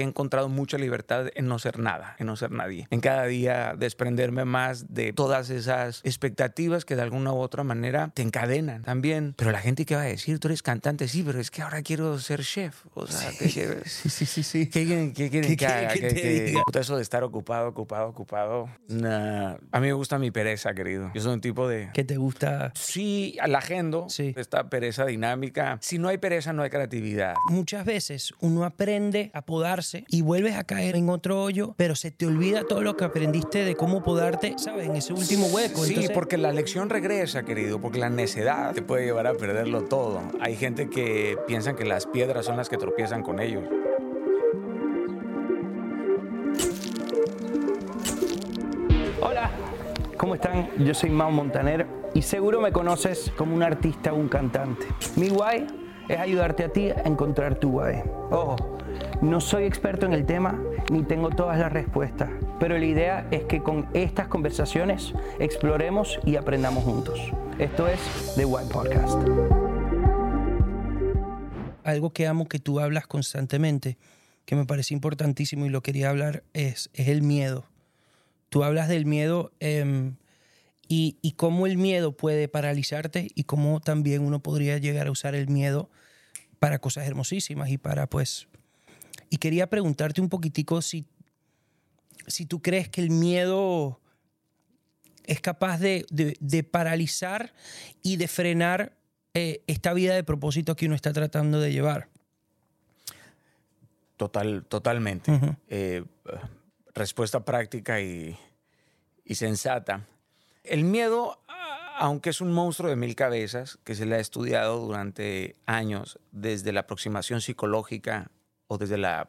He encontrado mucha libertad en no ser nada, en no ser nadie. En cada día desprenderme más de todas esas expectativas que de alguna u otra manera te encadenan también. Pero la gente que va a decir, tú eres cantante, sí, pero es que ahora quiero ser chef. O sea, ¿qué quieres? Sí, sí, sí, sí. ¿Qué quieren, qué quieren ¿Qué que haga? que ¿Qué- qué- Eso de estar ocupado, ocupado, ocupado. Nah. A mí me gusta mi pereza, querido. Yo soy un tipo de... ¿Qué te gusta? Sí, la agendo. Sí. Esta pereza dinámica. Si no hay pereza, no hay creatividad. Muchas veces uno aprende a podarse y vuelves a caer en otro hoyo, pero se te olvida todo lo que aprendiste de cómo podarte, ¿sabes? En ese último hueco. Sí, Entonces, porque la lección regresa, querido, porque la necedad te puede llevar a perderlo todo. Hay gente que piensa que las piedras son las que tropiezan con ellos. Hola, ¿cómo están? Yo soy Mau Montaner y seguro me conoces como un artista o un cantante. Mi guay es ayudarte a ti a encontrar tu guay. Ojo, no soy experto en el tema ni tengo todas las respuestas, pero la idea es que con estas conversaciones exploremos y aprendamos juntos. Esto es The Guay Podcast. Algo que amo que tú hablas constantemente, que me parece importantísimo y lo quería hablar, es, es el miedo tú hablas del miedo em, y cómo el miedo puede paralizarte y cómo también uno podría llegar a usar el miedo para cosas hermosísimas y para pues... Y quería preguntarte un poquitico si, si tú crees que el miedo es capaz de, de- de paralizar y de frenar eh, esta vida de propósito que uno está tratando de llevar. Total, totalmente. Eh, respuesta práctica y, y sensata. El miedo, aunque es un monstruo de mil cabezas que se le ha estudiado durante años desde la aproximación psicológica o desde la-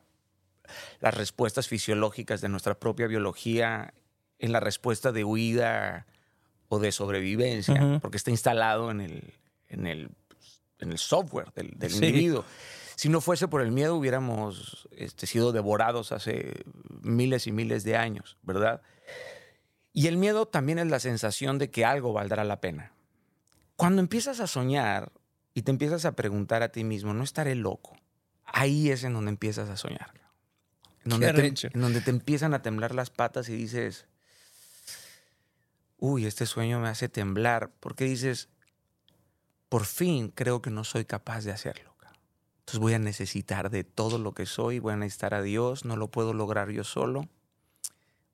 las respuestas fisiológicas de nuestra propia biología en la respuesta de huida o de sobrevivencia, porque está instalado en el, en el, en el software del, del Sí. individuo. Si no fuese por el miedo, hubiéramos este, sido devorados hace miles y miles de años, ¿verdad? Y el miedo también es la sensación de que algo valdrá la pena. Cuando empiezas a soñar y te empiezas a preguntar a ti mismo, ¿no estaré loco? Ahí es en donde empiezas a soñar. En donde, te, en donde te empiezan a temblar las patas y dices, uy, este sueño me hace temblar. Porque dices, por fin creo que no soy capaz de hacerlo. Entonces voy a necesitar de todo lo que soy, voy a necesitar a Dios, no lo puedo lograr yo solo,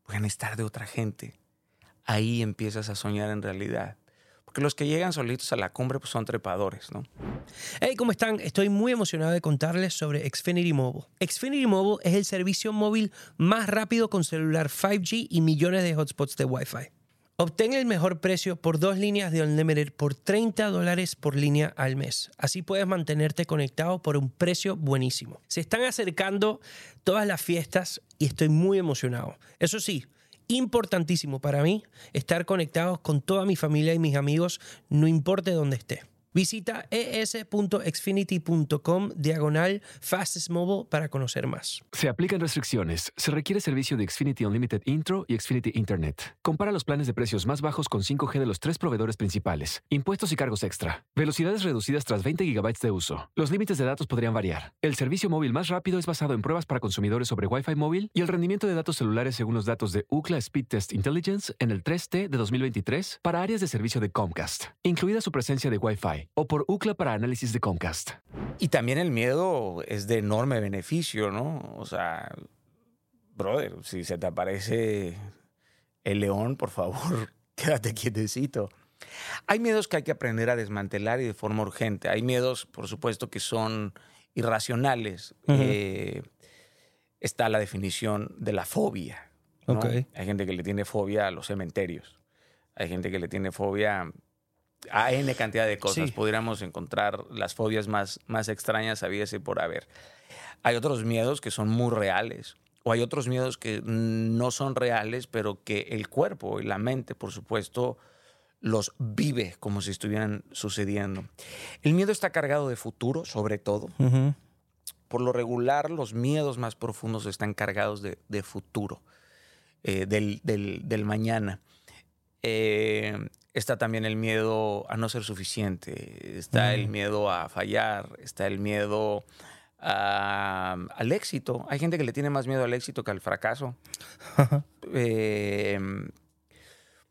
voy a necesitar de otra gente. Ahí empiezas a soñar en realidad. Porque los que llegan solitos a la cumbre pues, son trepadores, ¿no? Hey, ¿cómo están? Estoy muy emocionado de contarles sobre Xfinity Mobile. Xfinity Mobile es el servicio móvil más rápido con celular 5G y millones de hotspots de Wi-Fi. Obtén el mejor precio por dos líneas de Unlimited por 30 dólares por línea al mes. Así puedes mantenerte conectado por un precio buenísimo. Se están acercando todas las fiestas y estoy muy emocionado. Eso sí, importantísimo para mí estar conectados con toda mi familia y mis amigos, no importa dónde esté. Visita es.xfinity.com diagonal fastest mobile para conocer más. Se aplican restricciones. Se requiere servicio de Xfinity Unlimited Intro y Xfinity Internet. Compara los planes de precios más bajos con 5G de los tres proveedores principales. Impuestos y cargos extra. Velocidades reducidas tras 20 GB de uso. Los límites de datos podrían variar. El servicio móvil más rápido es basado en pruebas para consumidores sobre Wi-Fi móvil y el rendimiento de datos celulares según los datos de UCLA Speed Test Intelligence en el 3T de 2023 para áreas de servicio de Comcast, incluida su presencia de Wi-Fi, o por UCLA para análisis de Comcast. Y también el miedo es de enorme beneficio, ¿no? O sea, brother, si se te aparece el león, por favor, quédate quietecito. Hay miedos que hay que aprender a desmantelar y de forma urgente. Hay miedos, por supuesto, que son irracionales. Ujú. Eh, está la definición de la fobia. ¿no? Ok. Hay gente que le tiene fobia a los cementerios. Hay gente que le tiene fobia a N cantidad de cosas. Sí. Pudiéramos encontrar las fobias más, más extrañas habidas y por haber. Hay otros miedos que son muy reales. O hay otros miedos que no son reales, pero que el cuerpo y la mente, por supuesto, los vive como si estuvieran sucediendo. El miedo está cargado de futuro, sobre todo. Ujú. Por lo regular, los miedos más profundos están cargados de, de futuro, eh, del, del- del mañana. Eh, está también el miedo a no ser suficiente, está el Mm. miedo a fallar, está el miedo a- al éxito. Hay gente que le tiene más miedo al éxito que al fracaso. Eh,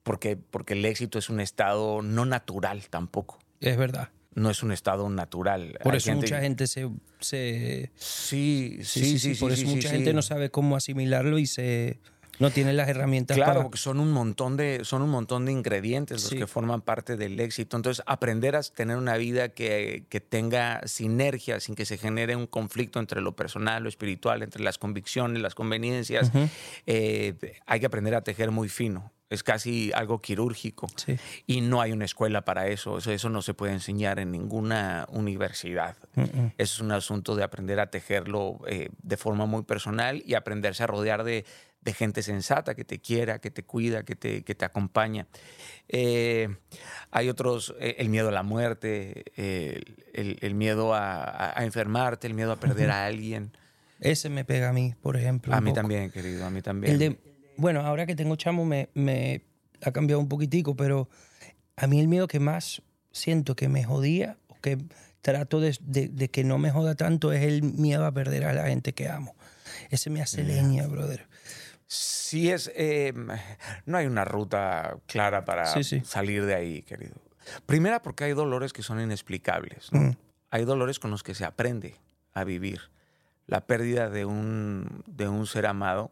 porque, porque el éxito es un estado no natural tampoco. Es verdad. No es un estado natural. Por Hay eso mucha gente se... se Sí, sí, sí, sí, por eso mucha gente no sabe cómo asimilarlo y se no tiene las herramientas Claro, para... porque son un montón de, son un montón de ingredientes los Sí. que forman parte del éxito. Entonces, aprender a tener una vida que, que tenga sinergia, sin que se genere un conflicto entre lo personal, lo espiritual, entre las convicciones, las conveniencias, eh, hay que aprender a tejer muy fino. Es casi algo quirúrgico. Sí. Y no hay una escuela para eso. Eso, eso no se puede enseñar en ninguna universidad. Es un asunto de aprender a tejerlo eh, de forma muy personal y aprenderse a rodear de, de gente sensata que te quiera, que te cuida, que te, que te acompaña. Eh, hay otros, eh, el miedo a la muerte, el, el miedo a, enfermarte, el miedo a perder a alguien. Ese me pega a mí, por ejemplo. A mí poco. también, querido, a mí también. El de, bueno, ahora que tengo chamo me, me ha cambiado un poquitico, pero a mí el miedo que más siento que me jodía, o que trato de, de- de que no me joda tanto, es el miedo a perder a la gente que amo. Ese me hace leña, brother. Sí es, eh, no hay una ruta clara para Sí, sí. salir de ahí, querido. Primera porque hay dolores que son inexplicables. ¿no? Mm. Hay dolores con los que se aprende a vivir. La pérdida de un, de un ser amado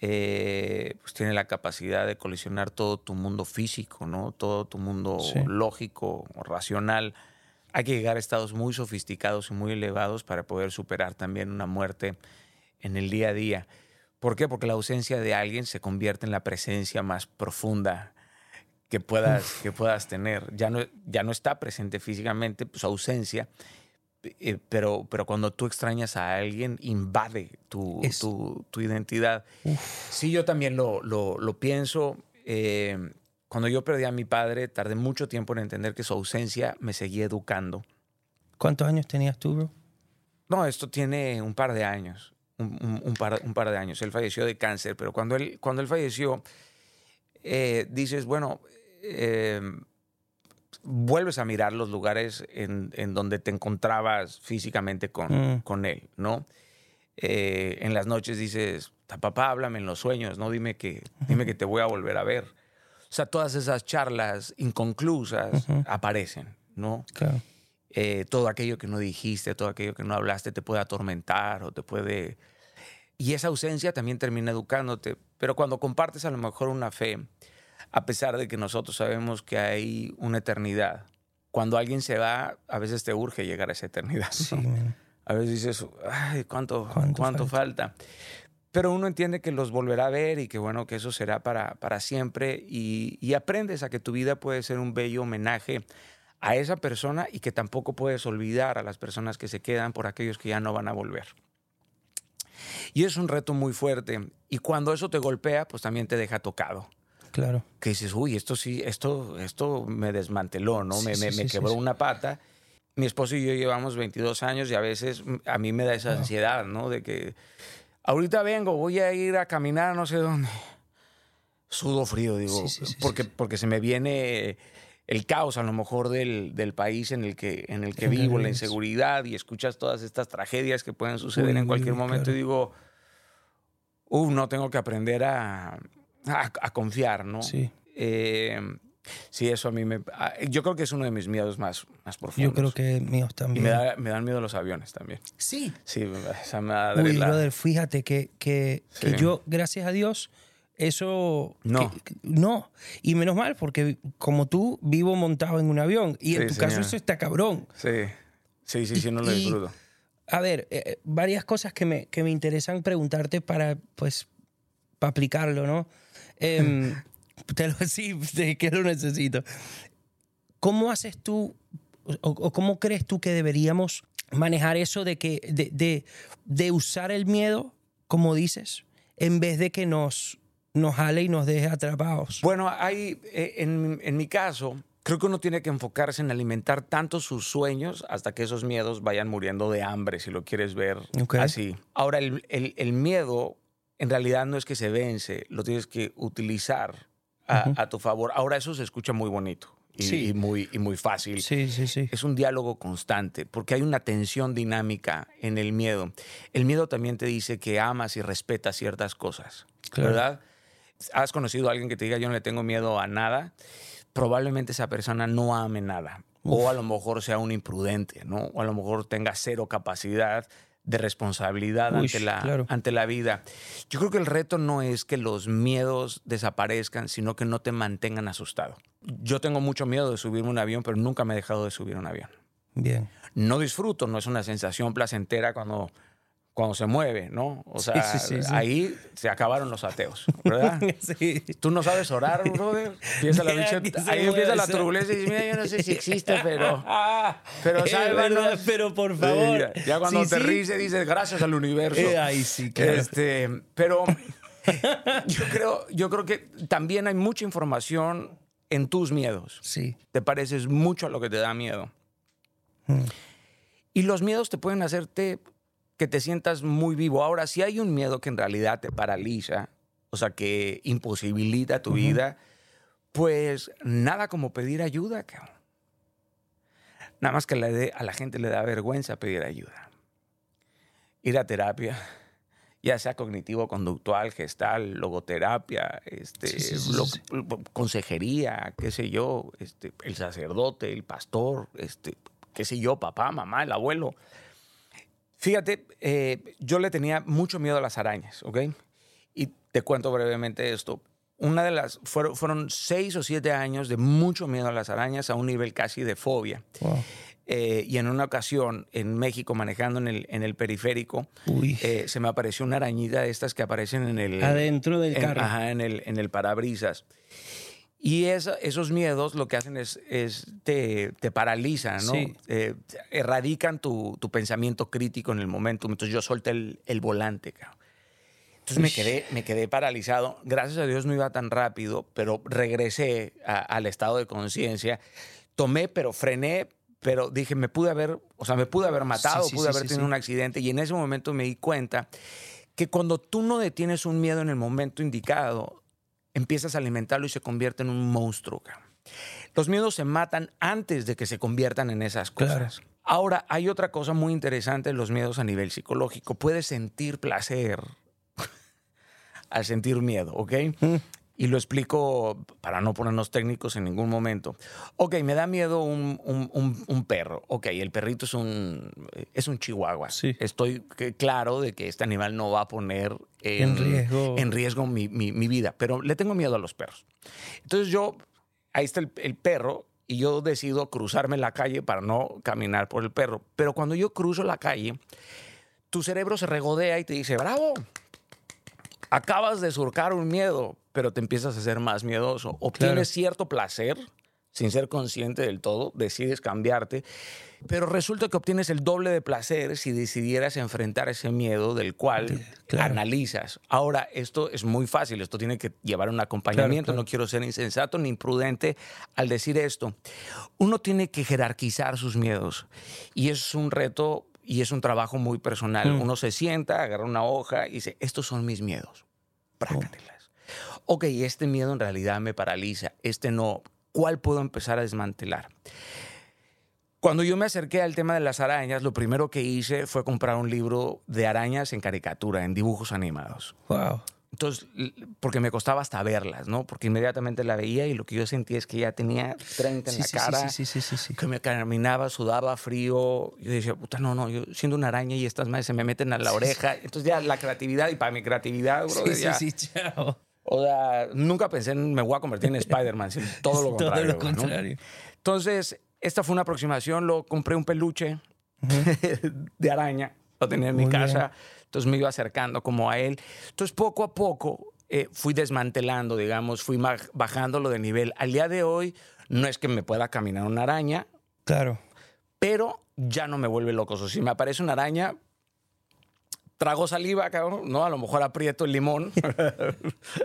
eh, pues tiene la capacidad de colisionar todo tu mundo físico, ¿no? todo tu mundo Sí. lógico, racional. Hay que llegar a estados muy sofisticados y muy elevados para poder superar también una muerte en el día a día. ¿Por qué? Porque la ausencia de alguien se convierte en la presencia más profunda que puedas, que puedas tener. Ya no, ya no está presente físicamente, su ausencia, eh, pero, pero cuando tú extrañas a alguien, invade tu, tu, tu identidad. Sí, yo también lo, lo, lo pienso. eh, cuando yo perdí a mi padre, tardé mucho tiempo en entender que su ausencia me seguía educando. ¿Cuántos años tenías tú, bro? No, esto tiene un par de años. Un, un- un par, un par de años. Él falleció de cáncer, pero cuando él, cuando él falleció, eh, dices, bueno, eh, vuelves a mirar los lugares en, en donde te encontrabas físicamente con, Mm. con él, ¿no? Eh, en las noches dices, papá, háblame en los sueños, ¿no? Dime que, dime que te voy a volver a ver. O sea, todas esas charlas inconclusas aparecen, ¿no? Claro. Eh, todo aquello que no dijiste, todo aquello que no hablaste te puede atormentar o te puede... Y esa ausencia también termina educándote. Pero cuando compartes a lo mejor una fe, a pesar de que nosotros sabemos que hay una eternidad, cuando alguien se va, a veces te urge llegar a esa eternidad. Sí, ¿no? man. A veces dices, ay, ¿cuánto, ¿Cuánto cuánto, falta? Pero uno entiende que los volverá a ver y que bueno, que eso será para, para siempre y, y aprendes a que tu vida puede ser un bello homenaje a esa persona y que tampoco puedes olvidar a las personas que se quedan por aquellos que ya no van a volver. Y es un reto muy fuerte y cuando eso te golpea, pues también te deja tocado. Claro. Que dices, uy, esto sí, esto, esto me desmanteló, ¿no? Sí, me sí, me- sí, me sí, quebró una pata. Mi esposo y yo llevamos 22 años y a veces a mí me da esa ansiedad, ¿no? De que ahorita vengo, voy a ir a caminar no sé dónde. Sudo frío, digo, porque, porque se me viene el caos a lo mejor del, del país en el que, en el que En vivo, la inseguridad y escuchas todas estas tragedias que pueden suceder Uy, en cualquier momento claro. y digo, uh, no tengo que aprender a, a, a confiar, ¿no? Sí. Eh, sí, eso a mí me... ah, Yo creo que es uno de mis miedos más, más profundos. Yo creo que míos Y también. me, da- me dan miedo los aviones también. Sí. Sí, esa. Uy, la- brother, fíjate que, que, que yo, gracias a Dios, eso... No. que- no. Y menos mal, porque como tú, vivo montado en un avión. Y en tu caso eso está cabrón. Sí, sí, sí, sí, no lo Y- disfruto. A ver, eh, eh, varias cosas que me, que me interesan preguntarte para, pues, para aplicarlo, ¿no? Em, te lo, sí, sí, que lo necesito. ¿Cómo haces tú, o, o cómo crees tú que deberíamos manejar eso de, que, de, de, de usar el miedo, como dices, en vez de que nos, nos jale y nos deje atrapados? Bueno, hay, eh, en, en mi caso, creo que uno tiene que enfocarse en alimentar tanto sus sueños hasta que esos miedos vayan muriendo de hambre, si lo quieres ver así. Ahora, el, el- el miedo en realidad no es que se vence, lo tienes que utilizar a, a tu favor. Ahora, eso se escucha muy bonito. y, Sí. y muy, y muy fácil. Sí, sí, sí. Es un diálogo constante, porque hay una tensión dinámica en el miedo. El miedo también te dice que amas y respetas ciertas cosas, Claro. ¿verdad? ¿Has conocido a alguien que te diga yo no le tengo miedo a nada? Probablemente esa persona no ame nada. O a lo mejor sea un imprudente, ¿no? O a lo mejor tenga cero capacidad de responsabilidad Uy, ante, la, claro. ante la vida. Yo creo que el reto no es que los miedos desaparezcan, sino que no te mantengan asustado. Yo tengo mucho miedo de subirme a un avión, pero nunca me he dejado de subir a un avión. Bien. No disfruto, no es una sensación placentera cuando, cuando se mueve, ¿no? O sea, sí, sí, sí. ahí se acabaron los ateos, ¿verdad? sí. Tú no sabes orar, brother. Empieza la bicha- ahí empieza la turbulencia y dices, mira, yo no sé si existe, pero, pero sálvanos. verdad, pero por favor. Ya, ya cuando te ríes dices gracias al universo. Eh, ay, sí, claro. Este, pero yo creo, yo creo que también hay mucha información en tus miedos. Sí. Te pareces mucho a lo que te da miedo. Mm. Y los miedos te pueden hacerte que te sientas muy vivo. Ahora, si hay un miedo que en realidad te paraliza, o sea, que imposibilita tu vida, pues nada como pedir ayuda, cabrón. Nada más que a la gente le da vergüenza pedir ayuda. Ir a terapia, ya sea cognitivo-conductual, gestal, logoterapia, este, Sí, sí, sí, lo- sí. consejería, qué sé yo, este, el sacerdote, el pastor, este, qué sé yo, papá, mamá, el abuelo. Fíjate, eh, yo le tenía mucho miedo a las arañas, ¿ok? Y te cuento brevemente esto. Una de las, fueron, fueron seis o siete años de mucho miedo a las arañas a un nivel casi de fobia. Wow. Eh, y en una ocasión en México, manejando en el, en el periférico, eh, se me apareció una arañita de estas que aparecen en el... Adentro del en- carro. Ajá, en el, en el parabrisas. Y esos miedos lo que hacen es, es te, te paralizan, ¿no? Sí. Eh, erradican tu, tu pensamiento crítico en el momento. Entonces yo solté el, el volante, cabrón. Entonces me quedé, me quedé paralizado. Gracias a Dios no iba tan rápido, pero regresé a- al estado de conciencia. Tomé, pero frené, pero dije, me pude haber, o sea, me pude haber matado, Sí, sí, pude sí, haber tenido un accidente. Y en ese momento me di cuenta que cuando tú no detienes un miedo en el momento indicado, empiezas a alimentarlo y se convierte en un monstruo. Los miedos se matan antes de que se conviertan en esas Claro. cosas. Ahora, hay otra cosa muy interesante en los miedos a nivel psicológico. Puedes sentir placer al sentir miedo, ¿ok? Mm. Y lo explico para no ponernos técnicos en ningún momento. Ok, me da miedo un, un- un- un perro. Ok, el perrito es un, es un chihuahua. Sí. Estoy claro de que este animal no va a poner En riesgo. en riesgo mi, mi- mi vida, pero le tengo miedo a los perros. Entonces yo, ahí está el, el perro y yo decido cruzarme la calle para no caminar por el perro. Pero cuando yo cruzo la calle, tu cerebro se regodea y te dice, bravo, acabas de surcar un miedo, pero te empiezas a ser más miedoso. Obtienes Claro. cierto placer sin ser consciente del todo, decides cambiarte, pero resulta que obtienes el doble de placer si decidieras enfrentar ese miedo del cual Claro. analizas. Ahora, esto es muy fácil, esto tiene que llevar un acompañamiento, claro. no quiero ser insensato ni imprudente al decir esto. Uno tiene que jerarquizar sus miedos y es un reto y es un trabajo muy personal. Mm. Uno se sienta, agarra una hoja y dice, estos son mis miedos, prácatelas. Ok, este miedo en realidad me paraliza, este no. ¿Cuál puedo empezar a desmantelar? Cuando yo me acerqué al tema de las arañas, lo primero que hice fue comprar un libro de arañas en caricatura, en dibujos animados. Wow. Entonces, porque me costaba hasta verlas, ¿no? Porque inmediatamente la veía y lo que yo sentía es que ya tenía 30 en Sí, la sí, sí, cara, sí, sí, sí, sí. que me caminaba, sudaba frío. Yo decía, puta, no, no, yo siendo una araña y estas madres se me meten a la oreja. Entonces ya la creatividad, y para mi creatividad, bro, Sí, sí, ya, sí, chao. o sea, nunca pensé en me voy a convertir en Spider-Man, sino todo lo Todo contrario. lo güey, ¿no? contrario. Entonces, esta fue una aproximación. Lo compré un peluche de araña, lo tenía en mi Muy bien. Entonces me iba acercando como a él. Entonces, poco a poco eh, fui desmantelando, digamos, fui bajándolo de nivel. Al día de hoy, no es que me pueda caminar una araña, Claro. pero ya no me vuelve loco. O sea, si me aparece una araña, trago saliva, cabrón, ¿no? A lo mejor aprieto el limón.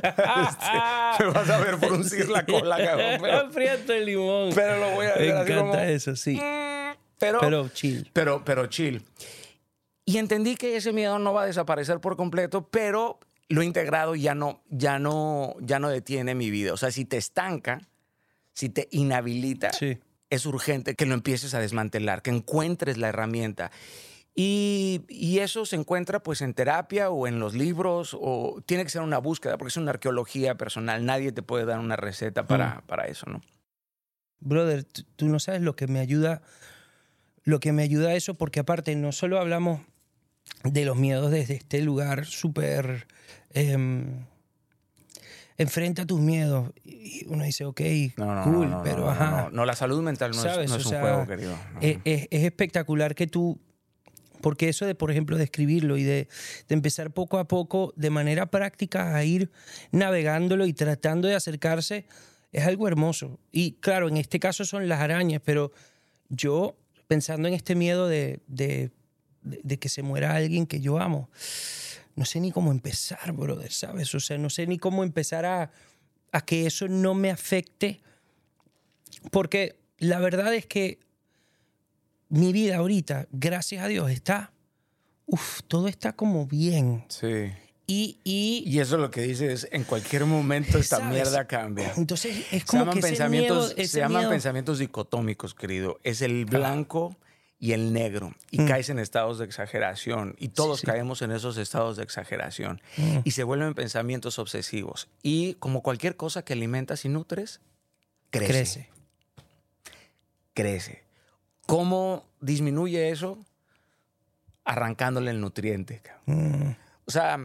Este, me vas a ver fruncir la cola, cabrón. Pero, Aprieto el limón. pero lo voy a Me ver encanta como... eso, sí. Pero, Pero chill. pero, pero chill. Y entendí que ese miedo no va a desaparecer por completo, pero lo integrado ya no, ya no, ya no detiene mi vida. O sea, si te estanca, si te inhabilita, Sí. es urgente que lo empieces a desmantelar, que encuentres la herramienta. Y, y eso se encuentra pues en terapia o en los libros o tiene que ser una búsqueda porque es una arqueología personal. Nadie te puede dar una receta para, para eso, ¿no? Brother, tú no sabes lo que me ayuda, lo que me ayuda a eso, porque aparte no solo hablamos de los miedos desde este lugar súper em, enfrenta tus miedos y uno dice, ok, No, no, cool, no, pero ajá. no, la salud mental no es, ¿Sabes? no O es un sea, juego, querido. Es, es- es espectacular que tú, porque eso de, por ejemplo, de escribirlo y de, de empezar poco a poco, de manera práctica, a ir navegándolo y tratando de acercarse, es algo hermoso. Y claro, en este caso son las arañas, pero yo, pensando en este miedo de, de, de- de que se muera alguien que yo amo, no sé ni cómo empezar, brother, ¿sabes? O sea, no sé ni cómo empezar a, a que eso no me afecte, porque la verdad es que mi vida ahorita, gracias a Dios, está, uf, todo está como bien. Sí. Y, y, Y eso lo que dices, en cualquier momento esta ¿Sabes? mierda cambia. entonces es Se como llaman, que ese pensamientos, miedo, se llaman miedo- pensamientos dicotómicos, querido. Es el blanco y el negro. Y Mm. caes en estados de exageración. Y todos sí. caemos en esos estados de exageración. Mm. Y se vuelven pensamientos obsesivos. Y como cualquier cosa que alimentas y nutres, crece. crece. crece. ¿Cómo disminuye eso? Arrancándole el nutriente. Mm, O sea,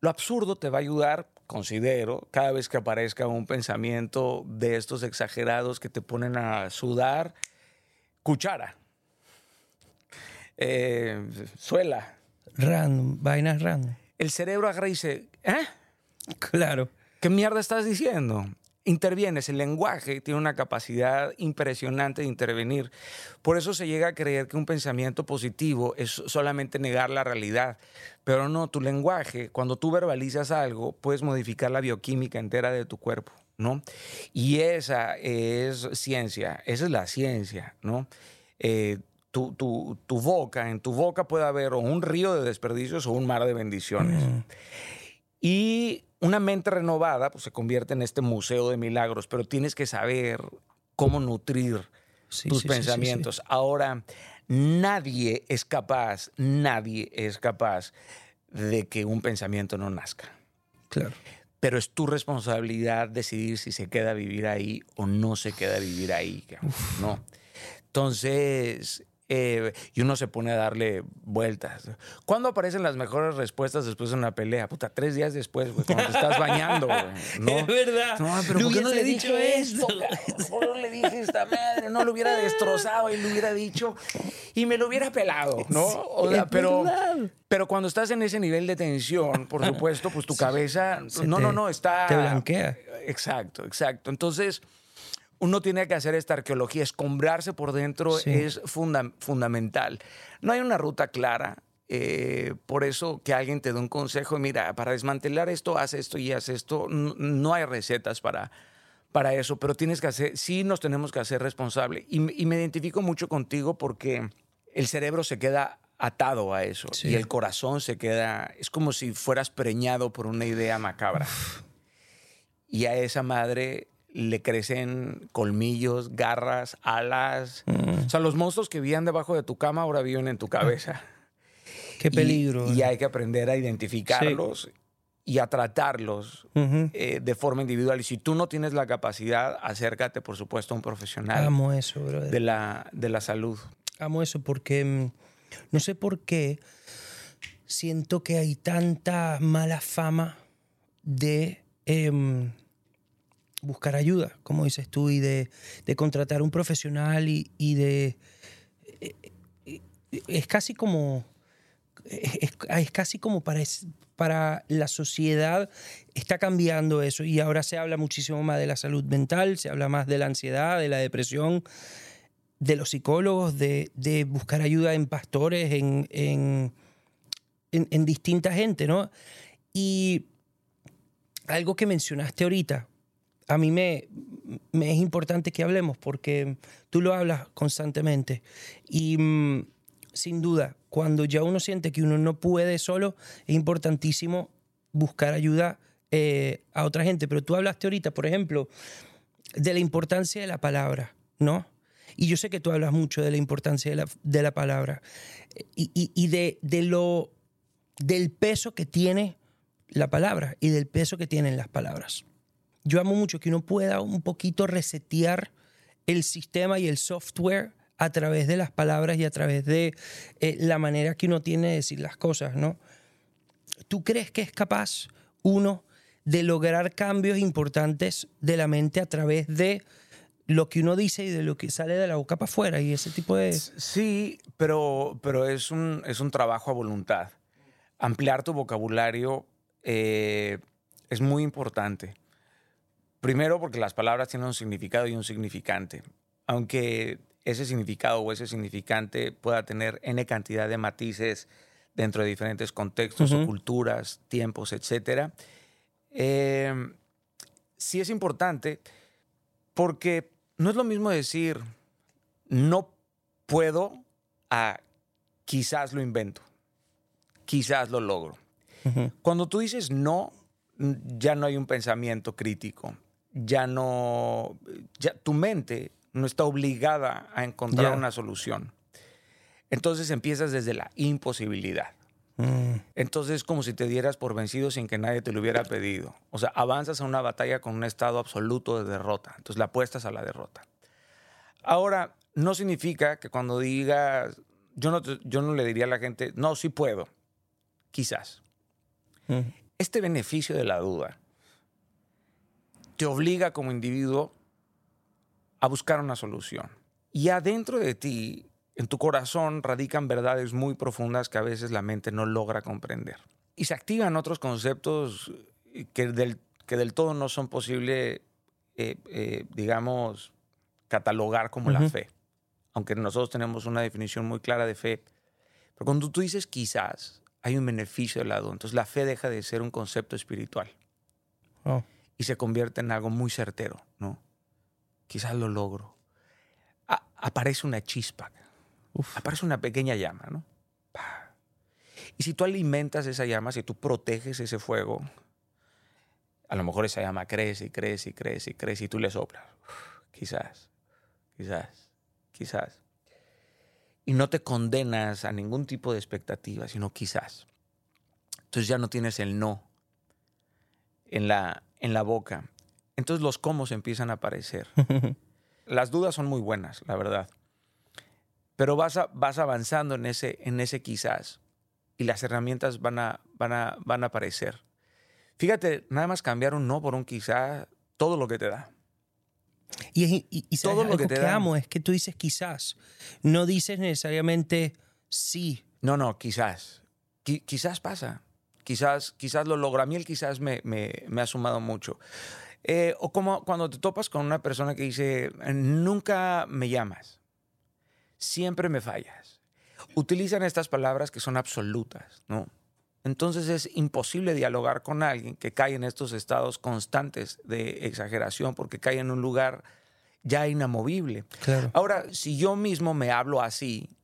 lo absurdo te va a ayudar, considero, cada vez que aparezca un pensamiento de estos exagerados que te ponen a sudar. Cuchara. Eh, suela. random, vainas random. El cerebro agarra y dice, ¿eh? Claro. ¿Qué mierda estás diciendo? Intervienes, el lenguaje tiene una capacidad impresionante de intervenir. Por eso se llega a creer que un pensamiento positivo es solamente negar la realidad. Pero no, tu lenguaje, cuando tú verbalizas algo, puedes modificar la bioquímica entera de tu cuerpo, ¿no? Y esa es ciencia, esa es la ciencia, ¿no? Eh, tu, tu- tu boca, en tu boca puede haber o un río de desperdicios o un mar de bendiciones. Mm, Y una mente renovada pues, se convierte en este museo de milagros, pero tienes que saber cómo nutrir sí, tus sí, sí, pensamientos. Ahora, nadie es capaz, nadie es capaz de que un pensamiento no nazca. Claro. Pero es tu responsabilidad decidir si se queda a vivir ahí o no se queda a vivir ahí. ¿no? Entonces, eh, y uno se pone a darle vueltas. ¿Cuándo aparecen las mejores respuestas después de una pelea? Puta, tres días después, güey, cuando te estás bañando, güey. ¿no? Es verdad. No, pero ¿por qué no le dicho dije esto. ¿Por no le dije esta madre? No lo hubiera destrozado y lo hubiera dicho y me lo hubiera pelado, ¿no? O sea, es pero, verdad. pero cuando estás en ese nivel de tensión, por supuesto, pues tu cabeza, no, no, no, está... te blanquea. Exacto, exacto. Entonces, uno tiene que hacer esta arqueología, escombrarse por dentro Sí. es funda- fundamental. No hay una ruta clara. eh, por eso que alguien te dé un consejo, mira, para desmantelar esto, haz esto y haz esto. No hay recetas para, para eso, pero tienes que hacer, sí nos tenemos que hacer responsable. Y, me- y me identifico mucho contigo porque el cerebro se queda atado a eso Sí. y el corazón se queda, es como si fueras preñado por una idea macabra. Y a esa madre le crecen colmillos, garras, alas. Mm. O sea, los monstruos que vivían debajo de tu cama ahora viven en tu cabeza. Qué Y- peligro. Y, hay que aprender a identificarlos y a tratarlos eh, de forma individual. Y si tú no tienes la capacidad, acércate, por supuesto, a un profesional Amo eso, brother. de la, de la salud. Amo eso porque mm, no sé por qué siento que hay tanta mala fama de em, buscar ayuda, como dices tú, y de, contratar un profesional y, de... eh, Es casi como... Es, casi como para, para la sociedad está cambiando eso y ahora se habla muchísimo más de la salud mental, se habla más de la ansiedad, de la depresión, de los psicólogos, de, de buscar ayuda en pastores, en, en, en- en distinta gente, ¿no? Y algo que mencionaste ahorita, a mí me, es importante que hablemos porque tú lo hablas constantemente. Y mm, sin duda, cuando ya uno siente que uno no puede solo, es importantísimo buscar ayuda eh, a otra gente. Pero tú hablaste ahorita, por ejemplo, de la importancia de la palabra, ¿no? Y yo sé que tú hablas mucho de la importancia de la, de la palabra y, y- y de, de lo, del peso que tiene la palabra y del peso que tienen las palabras. Yo amo mucho que uno pueda un poquito resetear el sistema y el software a través de las palabras y a través de eh, la manera que uno tiene de decir las cosas, ¿no? ¿Tú crees que es capaz uno de lograr cambios importantes de la mente a través de lo que uno dice y de lo que sale de la boca para afuera y ese tipo de... Sí, pero, pero es, un, es un trabajo a voluntad. Ampliar tu vocabulario eh, es muy importante. Primero porque las palabras tienen un significado y un significante. Aunque ese significado o ese significante pueda tener N cantidad de matices dentro de diferentes contextos o culturas, tiempos, etc. sí es importante porque no es lo mismo decir no puedo a quizás lo invento, quizás lo logro. Cuando tú dices no, ya no hay un pensamiento crítico, ya no, ya tu mente no está obligada a encontrar una solución. Entonces empiezas desde la imposibilidad. Mm, Entonces es como si te dieras por vencido sin que nadie te lo hubiera pedido. O sea, avanzas a una batalla con un estado absoluto de derrota. Entonces la apuestas a la derrota. Ahora, no significa que cuando digas, yo no, yo no le diría a la gente, no, sí puedo. Quizás. mm, Este beneficio de la duda te obliga como individuo a buscar una solución. Y adentro de ti, en tu corazón, radican verdades muy profundas que a veces la mente no logra comprender. Y se activan otros conceptos que del, que del todo no son posibles, eh, eh, digamos, catalogar como la fe. Aunque nosotros tenemos una definición muy clara de fe. Pero cuando tú dices quizás, hay un beneficio de la duda. Entonces la fe deja de ser un concepto espiritual oh, y se convierte en algo muy certero, ¿no? Quizás lo logro. A- aparece una chispa, uf, aparece una pequeña llama, ¿no? Y si tú alimentas esa llama, si tú proteges ese fuego, a lo mejor esa llama crece y crece y crece y crece y tú le soplas. Uf, quizás, quizás, quizás. Y no te condenas a ningún tipo de expectativa, sino quizás. Entonces ya no tienes el no en la, en la boca. Entonces los cómo empiezan a aparecer. Las dudas son muy buenas, la verdad. Pero vas, a- vas avanzando en ese, en ese quizás y las herramientas van a, van, a, van a aparecer. Fíjate, nada más cambiar un no por un quizás, todo lo que te da. Y, es- y- y ¿sabes Todo lo que te que amo es que tú dices quizás, no dices necesariamente sí. No, no, quizás. Qui- quizás pasa. Quizás, quizás lo logra. A mí el quizás me, me, me ha sumado mucho. Eh, o como cuando te topas con una persona que dice, nunca me llamas, siempre me fallas. Utilizan estas palabras que son absolutas, ¿no? Entonces es imposible dialogar con alguien que cae en estos estados constantes de exageración porque cae en un lugar ya inamovible. Claro. Ahora, si yo mismo me hablo así,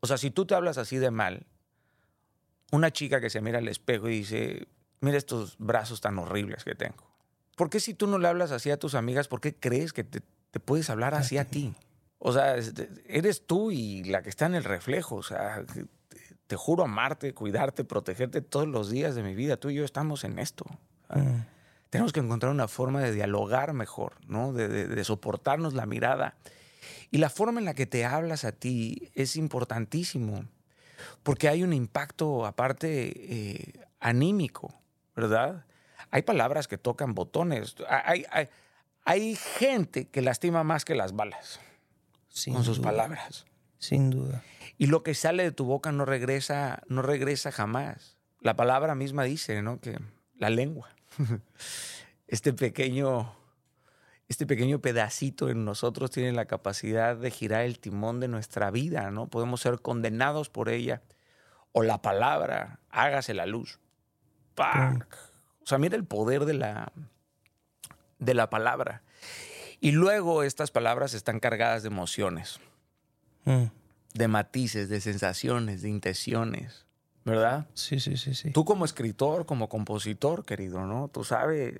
o sea, si tú te hablas así de mal, una chica que se mira al espejo y dice, mira estos brazos tan horribles que tengo. ¿Por qué si tú no le hablas así a tus amigas, por qué crees que te, te puedes hablar así a ti? O sea, es- eres tú y la que está en el reflejo. O sea, te, te juro amarte, cuidarte, protegerte todos los días de mi vida. Tú y yo estamos en esto. Mm, Tenemos que encontrar una forma de dialogar mejor, ¿no? De, de- de soportarnos la mirada. Y la forma en la que te hablas a ti es importantísimo, porque hay un impacto aparte eh, anímico, ¿verdad? Hay palabras que tocan botones. Hay, hay- hay gente que lastima más que las balas sin con sus duda, palabras. Sin duda. Y lo que sale de tu boca no regresa, no regresa jamás. La palabra misma dice, ¿no? Que la lengua, este pequeño, este pequeño pedacito en nosotros tiene la capacidad de girar el timón de nuestra vida, ¿no? Podemos ser condenados por ella. O la palabra, hágase la luz. ¡Pac! O sea, mira el poder de la, de la palabra. Y luego estas palabras están cargadas de emociones Mm, de matices, de sensaciones, de intenciones, ¿verdad? Sí, sí, sí, sí. Tú como escritor, como compositor, querido, ¿no? Tú sabes,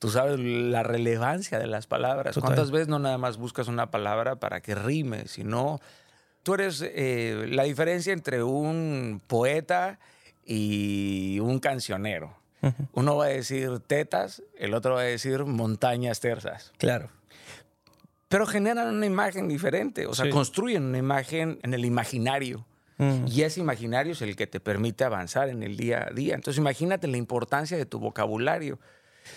Tú sabes la relevancia de las palabras. Total. ¿Cuántas veces no nada más buscas una palabra para que rime, sino tú eres eh, la diferencia entre un poeta y un cancionero. Uno va a decir tetas, el otro va a decir montañas tersas. Claro. Pero generan una imagen diferente, o sea, Sí. construyen una imagen en el imaginario. Y ese imaginario es el que te permite avanzar en el día a día. Entonces imagínate la importancia de tu vocabulario.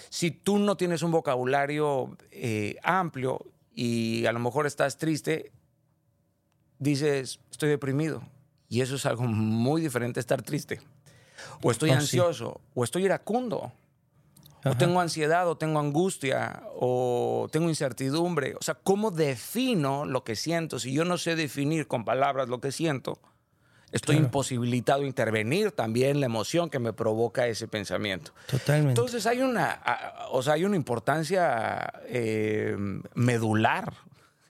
Si tú no tienes un vocabulario eh, amplio y a lo mejor estás triste, dices, estoy deprimido. Y eso es algo muy diferente a estar triste. O estoy Oh, sí. ansioso, o estoy iracundo, o tengo ansiedad, o tengo angustia, o tengo incertidumbre. O sea, ¿cómo defino lo que siento? Si yo no sé definir con palabras lo que siento, estoy Claro. imposibilitado de intervenir también la emoción que me provoca ese pensamiento. Totalmente. Entonces hay una, a- o sea, hay una importancia eh, medular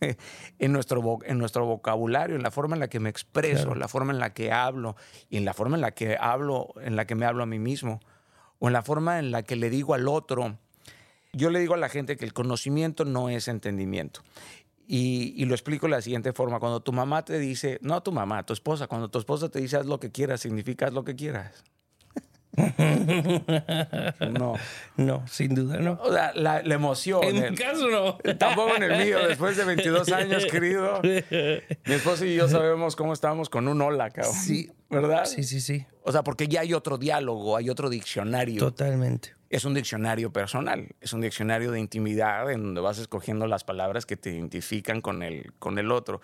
en nuestro, en nuestro vocabulario, en la forma en la que me expreso, Claro. en la forma en la que hablo y en la forma en la que hablo, en la que me hablo a mí mismo o en la forma en la que le digo al otro. Yo le digo a la gente que el conocimiento no es entendimiento. Y, y lo explico de la siguiente forma. Cuando tu mamá te dice, no tu mamá, tu esposa, cuando tu esposa te dice haz lo que quieras, significa haz lo que quieras. no. No, sin duda no. O sea, la, la emoción. En mi el- caso no. Tampoco en el mío, después de 22 años, querido. Mi esposa y yo sabemos cómo estamos con un hola, cabrón. Sí. ¿Verdad? Sí, sí, sí. O sea, porque ya hay otro diálogo, hay otro diccionario. Totalmente. Es un diccionario personal, es un diccionario de intimidad en donde vas escogiendo las palabras que te identifican con el, con el otro.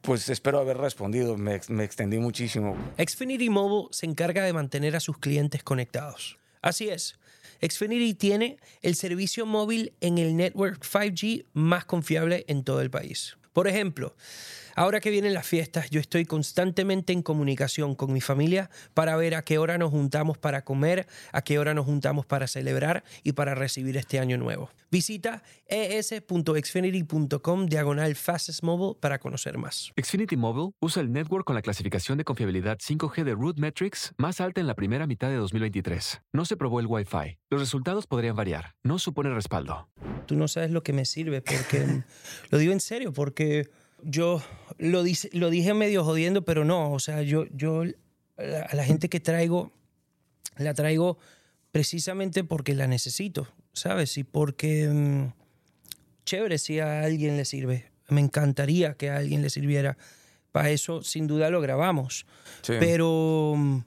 Pues espero haber respondido, me, me extendí muchísimo. Xfinity Mobile se encarga de mantener a sus clientes conectados. Así es. Xfinity tiene el servicio móvil en el network 5G más confiable en todo el país. Por ejemplo, ahora que vienen las fiestas, yo estoy constantemente en comunicación con mi familia para ver a qué hora nos juntamos para comer, a qué hora nos juntamos para celebrar y para recibir este año nuevo. Visita es.xfinity.com diagonal fastest mobile para conocer más. Xfinity Mobile usa el network con la clasificación de confiabilidad 5G de Root Metrics más alta en la primera mitad de 2023. No se probó el Wi-Fi. Los resultados podrían variar. No supone respaldo. tú no sabes lo que me sirve, porque lo digo en serio, porque yo lo, dice, lo dije medio jodiendo, pero no, o sea, yo, yo a la, gente que traigo, la traigo precisamente porque la necesito, ¿sabes? Y porque, mm, chévere, si a alguien le sirve, me encantaría que a alguien le sirviera. Para eso, sin duda, lo grabamos. Sí. Pero, mm,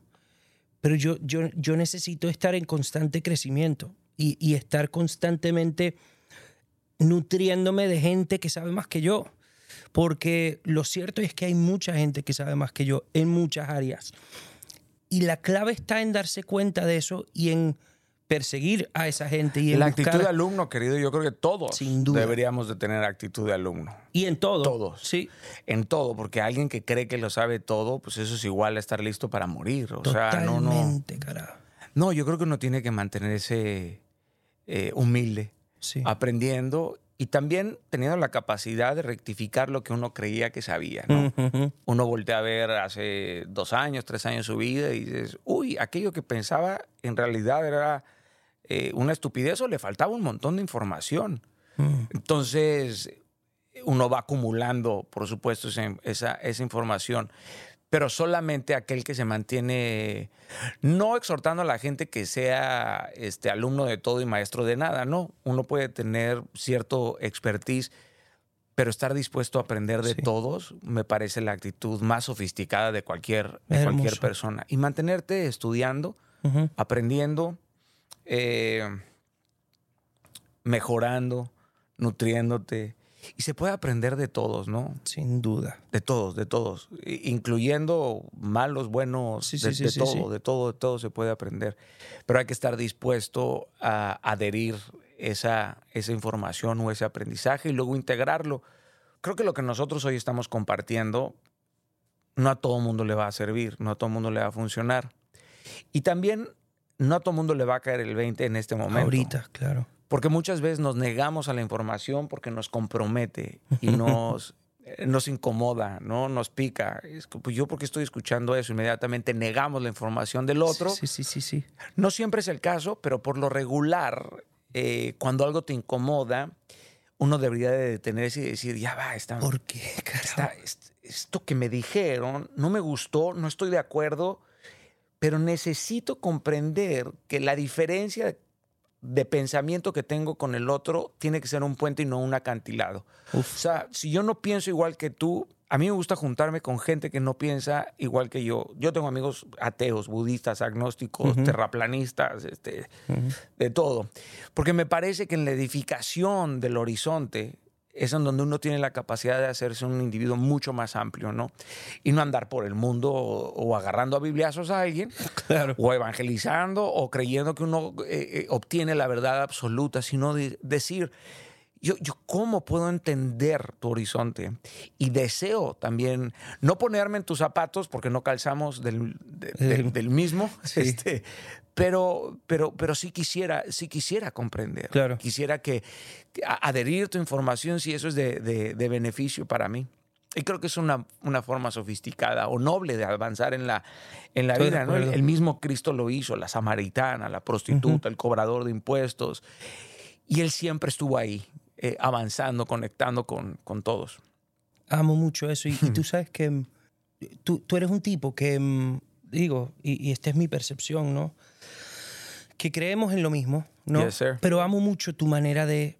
pero yo, yo, yo necesito estar en constante crecimiento y, y estar constantemente nutriéndome de gente que sabe más que yo. Porque lo cierto es que hay mucha gente que sabe más que yo en muchas áreas. Y la clave está en darse cuenta de eso y en perseguir a esa gente y en La buscar- actitud de alumno, querido, yo creo que todos Sin duda. deberíamos de tener actitud de alumno. y en todo. Todos. Sí, En todo, porque alguien que cree que lo sabe todo, pues eso es igual a estar listo para morir. O sea, no, no. totalmente, carajo. No, yo creo que uno tiene que mantenerse eh, humilde, Sí. aprendiendo y también teniendo la capacidad de rectificar lo que uno creía que sabía. ¿no? Uno voltea a ver hace dos años, tres años su vida y dices, uy, aquello que pensaba en realidad era eh, una estupidez o le faltaba un montón de información. Mm. Entonces, uno va acumulando, por supuesto, esa, esa información, pero solamente aquel que se mantiene, no exhortando a la gente que sea este, alumno de todo y maestro de nada, no. Uno puede tener cierto expertise, pero estar dispuesto a aprender de Sí. todos me parece la actitud más sofisticada de cualquier, de cualquier persona. Y mantenerte estudiando, aprendiendo, eh, mejorando, nutriéndote. Y se puede aprender de todos, ¿no? Sin duda. De todos, de todos. Incluyendo malos, buenos, Sí, de, sí, sí, de sí, todo, sí. de todo, de todo se puede aprender. Pero hay que estar dispuesto a adherir esa, esa información o ese aprendizaje y luego integrarlo. Creo que lo que nosotros hoy estamos compartiendo no a todo mundo le va a servir, no a todo mundo le va a funcionar. Y también no a todo mundo le va a caer el 20 en este momento. Ahorita, claro. Porque muchas veces nos negamos a la información porque nos compromete y nos eh, nos incomoda, ¿no? Nos pica. Es que, pues yo porque estoy escuchando eso, inmediatamente negamos la información del otro. Sí, sí, sí, sí. No siempre es el caso, pero por lo regular, eh, cuando algo te incomoda, uno debería de detenerse y decir, ya va, está, ¿Por qué, está- est- esto que me dijeron no me gustó, no estoy de acuerdo, pero necesito comprender que la diferencia de pensamiento que tengo con el otro tiene que ser un puente y no un acantilado. O sea, si yo no pienso igual que tú, a mí me gusta juntarme con gente que no piensa igual que yo. Yo tengo amigos ateos, budistas, agnósticos, terraplanistas, este, de todo. Porque me parece que en la edificación del horizonte es en donde uno tiene la capacidad de hacerse un individuo mucho más amplio, ¿no? Y no andar por el mundo o, o agarrando a bibliazos a alguien, Claro. o evangelizando, o creyendo que uno eh, eh, obtiene la verdad absoluta, sino de- decir, yo, yo cómo puedo entender tu horizonte y deseo también no ponerme en tus zapatos porque no calzamos del, de- de- del mismo, sí. este, pero, pero, pero sí quisiera, sí quisiera comprender. Claro. Quisiera que, a- adherir tu información si eso es de, de- de beneficio para mí. Y creo que es una, una forma sofisticada o noble de avanzar en la, en la Estoy vida. ¿no? El, el mismo Cristo lo hizo, la samaritana, la prostituta, el cobrador de impuestos. Y él siempre estuvo ahí, eh, avanzando, conectando con, con todos. Amo mucho eso. Y, y tú sabes que mm, tú, tú eres un tipo que, mm, digo, y, y esta es mi percepción, ¿no? Que creemos en lo mismo, ¿no? Yes. Pero amo mucho tu manera de,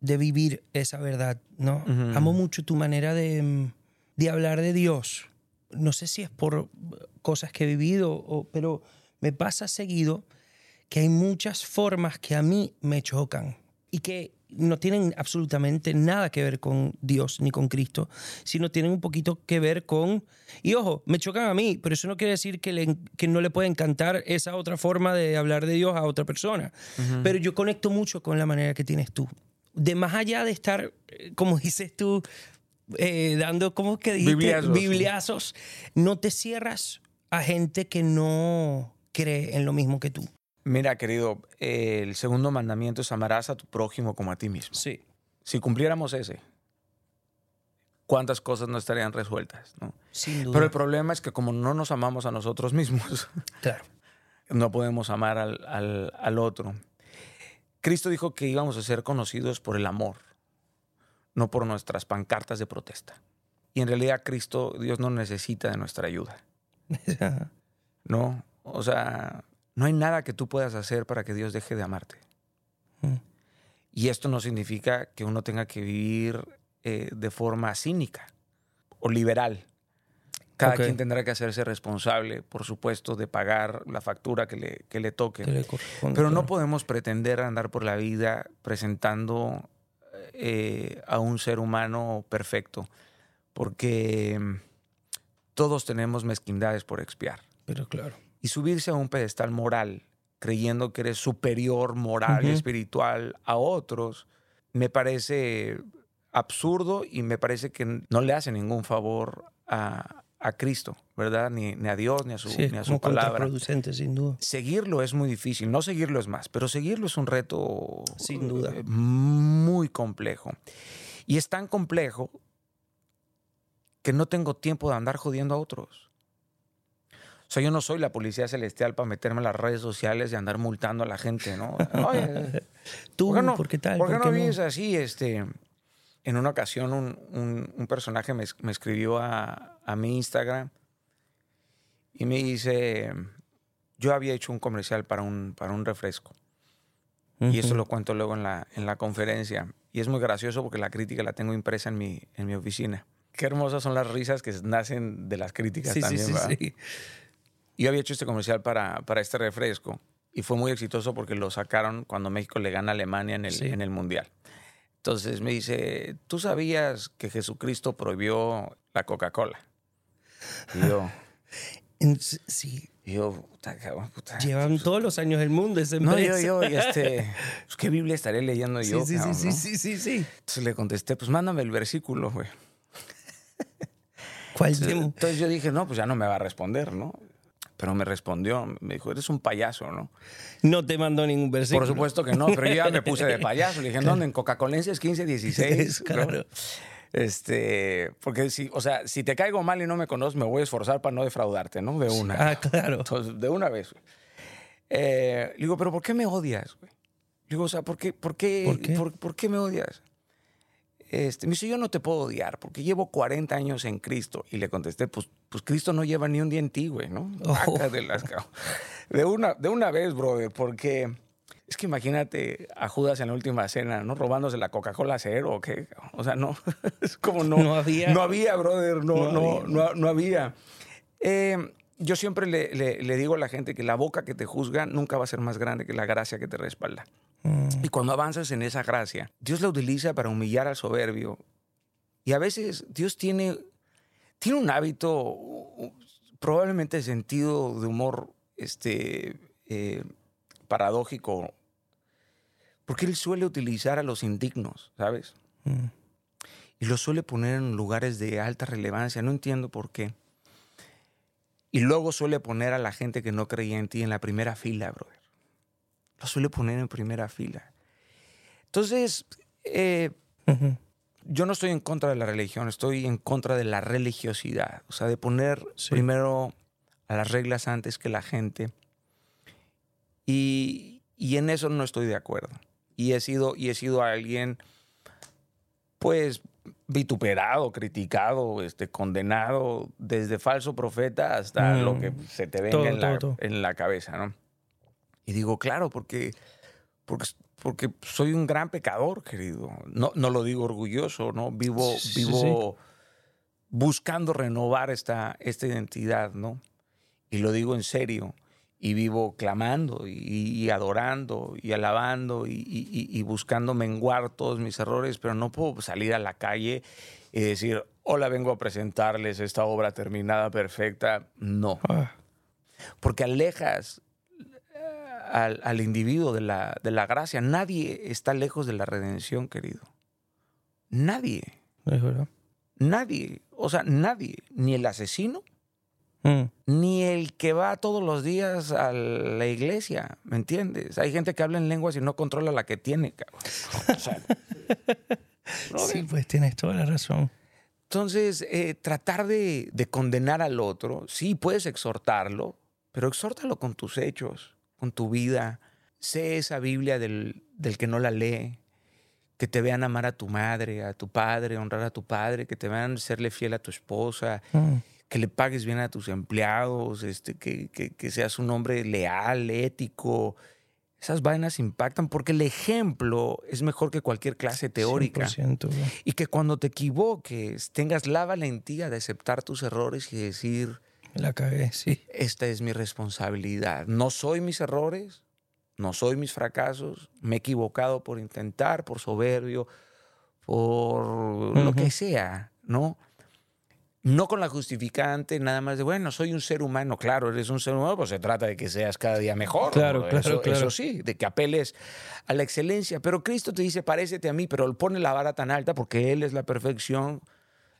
de vivir esa verdad, ¿no? Amo mucho tu manera de, mm, de hablar de Dios. No sé si es por cosas que he vivido, o- pero me pasa seguido que hay muchas formas que a mí me chocan y que no tienen absolutamente nada que ver con Dios ni con Cristo, sino tienen un poquito que ver con... Y ojo, me chocan a mí, pero eso no quiere decir que, le- que no le puede encantar esa otra forma de hablar de Dios a otra persona. Pero yo conecto mucho con la manera que tienes tú. De más allá de estar, eh, como dices tú, eh, dando, ¿cómo que dijiste? Bibliazos. Bibliazos. No te cierras a gente que no cree en lo mismo que tú. Mira, querido, eh, el segundo mandamiento es amarás a tu prójimo como a ti mismo. Sí. Si cumpliéramos ese, ¿cuántas cosas no estarían resueltas? no? Sin duda. Pero el problema es que como no nos amamos a nosotros mismos, claro. no podemos amar al, al- al otro. Cristo dijo que íbamos a ser conocidos por el amor, no por nuestras pancartas de protesta. Y en realidad Cristo, Dios no necesita de nuestra ayuda, ¿no? O sea, no hay nada que tú puedas hacer para que Dios deje de amarte. Mm. Y esto no significa que uno tenga que vivir eh, de forma cínica o liberal. Cada quien tendrá que hacerse responsable, por supuesto, de pagar la factura que le, que le toque. que le Pero no podemos pretender andar por la vida presentando eh, a un ser humano perfecto, porque mm, todos tenemos mezquindades por expiar. Pero claro. Y subirse a un pedestal moral, creyendo que eres superior moral y espiritual a otros, me parece absurdo y me parece que no le hace ningún favor a, a Cristo, ¿verdad? Ni, ni a Dios, ni a su, Sí, ni a su palabra contraproducente, sin duda. seguirlo es muy difícil. No seguirlo es más, pero seguirlo es un reto Sin duda. eh, muy complejo. Y es tan complejo que no tengo tiempo de andar jodiendo a otros. O sea, yo no soy la policía celestial para meterme en las redes sociales y andar multando a la gente, ¿no? Oye, Tú, ¿por qué no, ¿por qué tal? ¿por qué ¿Por no qué no? vives así? Este, en una ocasión un, un- un personaje me, me escribió a, a mi Instagram y me dice, yo había hecho un comercial para un, para un refresco. Y eso lo cuento luego en la, en la conferencia. Y es muy gracioso porque la crítica la tengo impresa en mi, en mi oficina. Qué hermosas son las risas que nacen de las críticas Sí, también. sí, ¿verdad? sí. Yo había hecho este comercial para, para este refresco y fue muy exitoso porque lo sacaron cuando México le gana a Alemania en el, Sí. en el Mundial. Entonces me dice, ¿tú sabías que Jesucristo prohibió la Coca-Cola? Y yo, Sí. y yo, puta, cabrón, puta. Llevan todos los años del mundo esa No, yo, yo, y este, pues, ¿qué Biblia estaré leyendo Sí, yo? sí, sí, cabrón, sí, no? sí, sí, sí. Entonces le contesté, pues mándame el versículo, güey. ¿Cuál Entonces, entonces yo dije, no, pues ya no me va a responder, ¿no? Pero me respondió, me dijo, eres un payaso, ¿no? No te mandó ningún versículo. Por supuesto que no, pero yo ya me puse de payaso. Le dije, ¿dónde? En Coca-Colenses 15, 16. ¿no? Claro. Este, porque si, o sea, si te caigo mal y no me conoces, me voy a esforzar para no defraudarte, ¿no? De una. Ah, claro. Entonces, de una vez. Eh, le digo, pero ¿por qué me odias, güey? Le digo, o sea, ¿por qué, por qué, ¿Por qué? por- por qué me odias? Este, me dice, yo no te puedo odiar porque llevo 40 años en Cristo. Y le contesté, pues, pues Cristo no lleva ni un día en ti, güey, ¿no? Oh. De una, de una vez, brother, porque es que imagínate a Judas en la última cena, ¿no? Robándose la Coca-Cola cero o qué. O sea, no, es como no. No había. No había, brother, no, No no, había. no, no había. Eh, yo siempre le, le- le digo a la gente que la boca que te juzga nunca va a ser más grande que la gracia que te respalda. Mm, Y cuando avanzas en esa gracia, Dios la utiliza para humillar al soberbio. Y a veces Dios tiene, tiene un hábito, probablemente sentido de humor este, eh, paradójico, porque Él suele utilizar a los indignos, ¿sabes? mm. y los suele poner en lugares de alta relevancia. No entiendo por qué. Y luego suele poner a la gente que no creía en ti en la primera fila, brother. Lo suele poner en primera fila. Entonces, eh. Yo no estoy en contra de la religión, estoy en contra de la religiosidad. O sea, de poner Sí. primero a las reglas antes que la gente. Y, y en eso no estoy de acuerdo. Y he sido, y he sido alguien, pues, vituperado, criticado, este, condenado, desde falso profeta hasta Mm. lo que se te venga Todo, en, la, todo. en la cabeza, ¿no? Y digo, claro, porque, porque, porque soy un gran pecador, querido. No, no lo digo orgulloso, ¿no? Vivo, Sí, sí, vivo buscando renovar esta, esta identidad, ¿no? Y lo digo en serio. Y vivo clamando y, y adorando y alabando y, y- y- buscando menguar todos mis errores, pero no puedo salir a la calle y decir, hola, vengo a presentarles esta obra terminada, perfecta. No Ah, porque alejas al, al individuo de la, de la gracia. Nadie está lejos de la redención, querido. Nadie, es verdad. nadie, o sea, nadie, ni el asesino, Mm, ni el que va todos los días a la iglesia, ¿me entiendes? Hay gente que habla en lenguas y no controla la que tiene, cabrón. O sea, brother, Sí, pues tienes toda la razón. Entonces, eh, tratar de, de condenar al otro, sí, puedes exhortarlo, pero exhórtalo con tus hechos, con tu vida. Sé esa Biblia del, del que no la lee, que te vean amar a tu madre, a tu padre, honrar a tu padre, que te vean serle fiel a tu esposa, Mm, que le pagues bien a tus empleados, este, que, que- que seas un hombre leal, ético. Esas vainas impactan porque el ejemplo es mejor que cualquier clase teórica 100%, bro. y que cuando te equivoques tengas la valentía de aceptar tus errores y decir, La cagué, sí. esta es mi responsabilidad. No soy mis errores, no soy mis fracasos, me he equivocado por intentar, por soberbio, por lo que sea, ¿no? No con la justificante, nada más de, bueno, soy un ser humano, claro, eres un ser humano, pues se trata de que seas cada día mejor. Claro, ¿no? claro, eso, claro. eso sí, de que apeles a la excelencia. Pero Cristo te dice, parécete a mí, pero pone la vara tan alta porque Él es la perfección.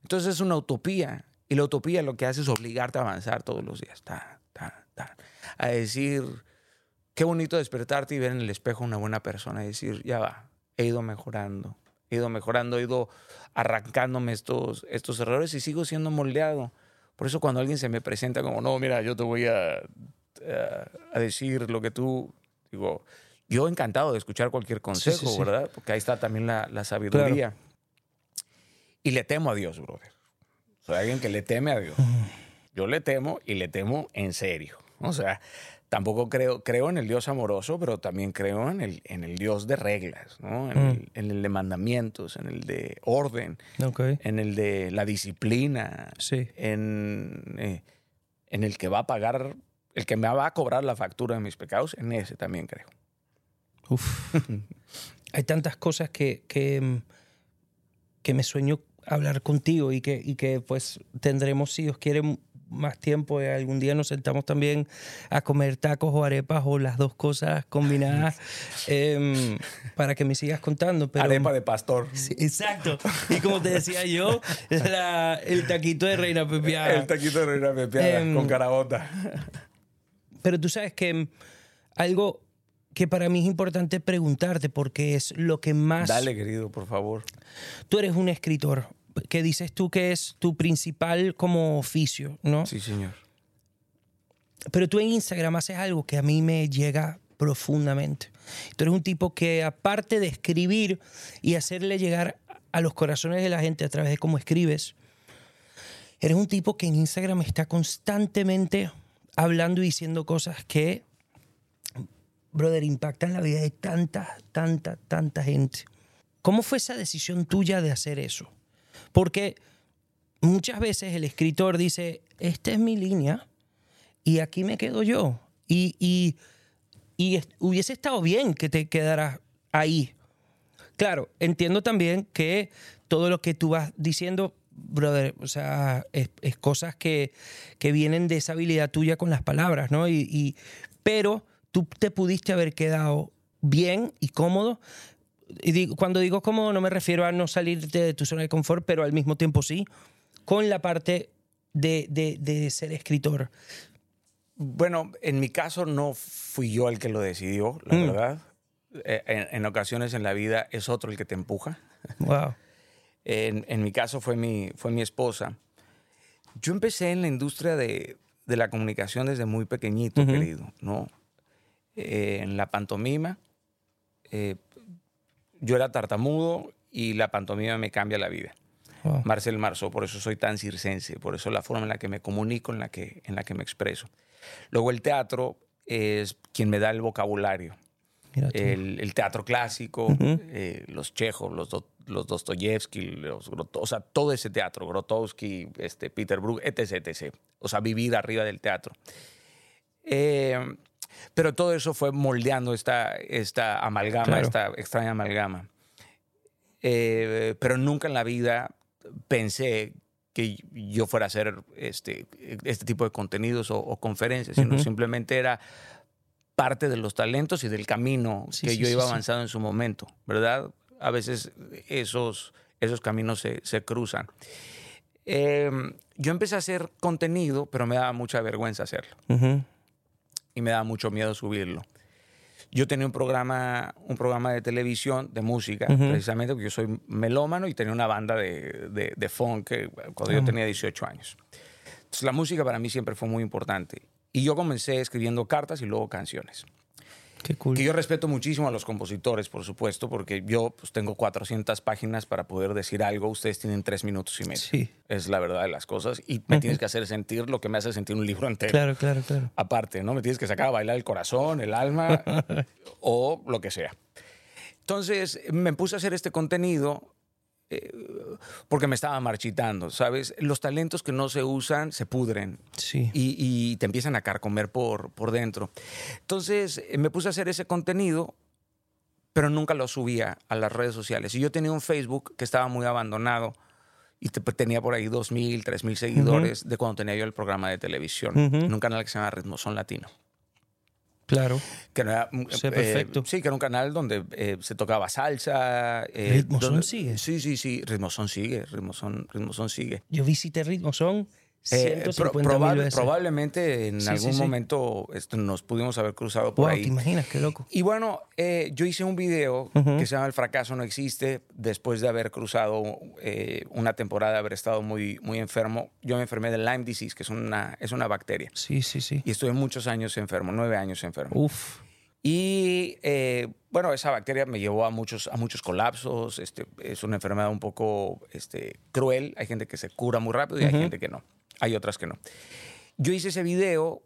Entonces es una utopía. Y la utopía lo que hace es obligarte a avanzar todos los días. Ta, ta, ta. a decir, qué bonito despertarte y ver en el espejo una buena persona. Y decir, ya va, he ido mejorando. He ido mejorando, he ido arrancándome estos, estos errores y sigo siendo moldeado. Por eso cuando alguien se me presenta como, no, mira, yo te voy a, a, a decir lo que tú, digo, yo encantado de escuchar cualquier consejo, sí, sí. ¿verdad? Porque ahí está también la, la sabiduría. Y le temo a Dios, brother. Soy alguien que le teme a Dios. Yo le temo y le temo en serio. O sea, tampoco creo, creo en el Dios amoroso, pero también creo en el, en el Dios de reglas, ¿no? En, Mm. el, en el de mandamientos, en el de orden, Ok. en el de la disciplina, Sí. en, eh, en el que va a pagar, el que me va a cobrar la factura de mis pecados, en ese también creo. Uf. Hay tantas cosas que, que, mm, que me sueño hablar contigo y que, y que pues tendremos, si Dios quiere, más tiempo. y algún día nos sentamos también a comer tacos o arepas o las dos cosas combinadas em, para que me sigas contando. Pero, Arepa de pastor. Sí, exacto. Y como te decía yo, la- el taquito de Reina Pepiada. El taquito de reina pepeada Em, con carabota. Pero tú sabes que algo que para mí es importante preguntarte porque es lo que más... Dale, querido, por favor. Tú eres un escritor, que dices tú que es tu principal como oficio, ¿no? Sí, señor. Pero tú en Instagram haces algo que a mí me llega profundamente. Tú eres un tipo que aparte de escribir y hacerle llegar a los corazones de la gente a través de cómo escribes, eres un tipo que en Instagram está constantemente hablando y diciendo cosas que, brother, impactan la vida de tanta, tanta, tanta gente. ¿Cómo fue esa decisión tuya de hacer eso? Porque muchas veces el escritor dice, esta es mi línea y aquí me quedo yo. Y, y, y hubiese estado bien que te quedaras ahí. Claro, entiendo también que todo lo que tú vas diciendo brother, o sea, es, cosas que, que, vienen de esa habilidad tuya con las palabras, ¿no? Y, pero tú te pudiste haber quedado bien y cómodo. Y digo, cuando digo cómodo no me refiero a no salirte de tu zona de confort, pero al mismo tiempo sí, con la parte de, de, de ser escritor. Bueno, en mi caso no fui yo el que lo decidió, la mm. verdad. Eh, en, en, ocasiones en la vida es otro el que te empuja. Wow. En, en, mi caso fue mi, fue mi esposa. Yo empecé en la industria de, de la comunicación desde muy pequeñito, uh -huh. querido, ¿no? Eh, en la pantomima. Eh, yo era tartamudo y la pantomima me cambia la vida. Wow. Marcel Marceau, por eso soy tan circense, por eso la forma en la que me comunico, en la que, en la que me expreso. Luego el teatro es quien me da el vocabulario. El, el, teatro clásico, uh -huh. eh, los Chejos, los, do, los Dostoyevsky, los, o sea, todo ese teatro, Grotowski, este, Peter Brook, etc, etc. O sea, vivir arriba del teatro. Eh, pero todo eso fue moldeando esta, esta amalgama, claro. esta extraña amalgama. Eh, pero nunca en la vida pensé que yo fuera a hacer este, este tipo de contenidos o, o conferencias, sino uh -huh. simplemente era parte de los talentos y del camino sí, que sí, yo iba sí, avanzando en su momento, ¿verdad? A veces esos, esos caminos se, se cruzan. Eh, yo empecé a hacer contenido, pero me daba mucha vergüenza hacerlo. Uh -huh. Y me daba mucho miedo subirlo. Yo tenía un programa, un programa de televisión de música, uh -huh. precisamente porque yo soy melómano y tenía una banda de, de, de funk cuando uh -huh. yo tenía 18 años. Entonces, la música para mí siempre fue muy importante. Y yo comencé escribiendo cartas y luego canciones. Cool. Que yo respeto muchísimo a los compositores, por supuesto, porque yo pues, tengo 400 páginas para poder decir algo. Ustedes tienen tres minutos y medio. Sí. Es la verdad de las cosas. Y me uh -huh. tienes que hacer sentir lo que me hace sentir un libro entero. Claro, claro, claro. Aparte, ¿no? Me tienes que sacar a bailar el corazón, el alma o lo que sea. Entonces me puse a hacer este contenido eh, porque me estaba marchitando, ¿sabes? Los talentos que no se usan se pudren sí. y, y, te empiezan a carcomer por, por dentro. Entonces eh, me puse a hacer ese contenido, pero nunca lo subía a las redes sociales. Y yo tenía un Facebook que estaba muy abandonado y te, tenía por ahí 2.000, 3.000 seguidores uh -huh. de cuando tenía yo el programa de televisión uh -huh. en un canal que se llama Ritmo Son Latino. Claro. Que no era, sí, eh, perfecto. Sí, que era un canal donde eh, se tocaba salsa. Eh, ¿Ritmozón sigue? Sí, sí, sí. Ritmozón sigue. Ritmozón, Ritmozón sigue. Yo visité Ritmozón eh, pro, probable, probablemente en sí, algún sí, momento nos pudimos haber cruzado por wow, ahí. ¿Te imaginas? Qué loco. Y bueno, eh, yo hice un video uh -huh. que se llama El fracaso no existe, después de haber cruzado eh, una temporada, de haber estado muy, muy enfermo. Yo me enfermé de Lyme disease, que es una, es una bacteria. Sí, sí, sí. Y estuve muchos años enfermo, nueve años enfermo. Uf. Y eh, bueno, esa bacteria me llevó a muchos, a muchos colapsos. Este, es una enfermedad un poco este, cruel. Hay gente que se cura muy rápido y uh -huh. hay gente que no. Hay otras que no. Yo hice ese video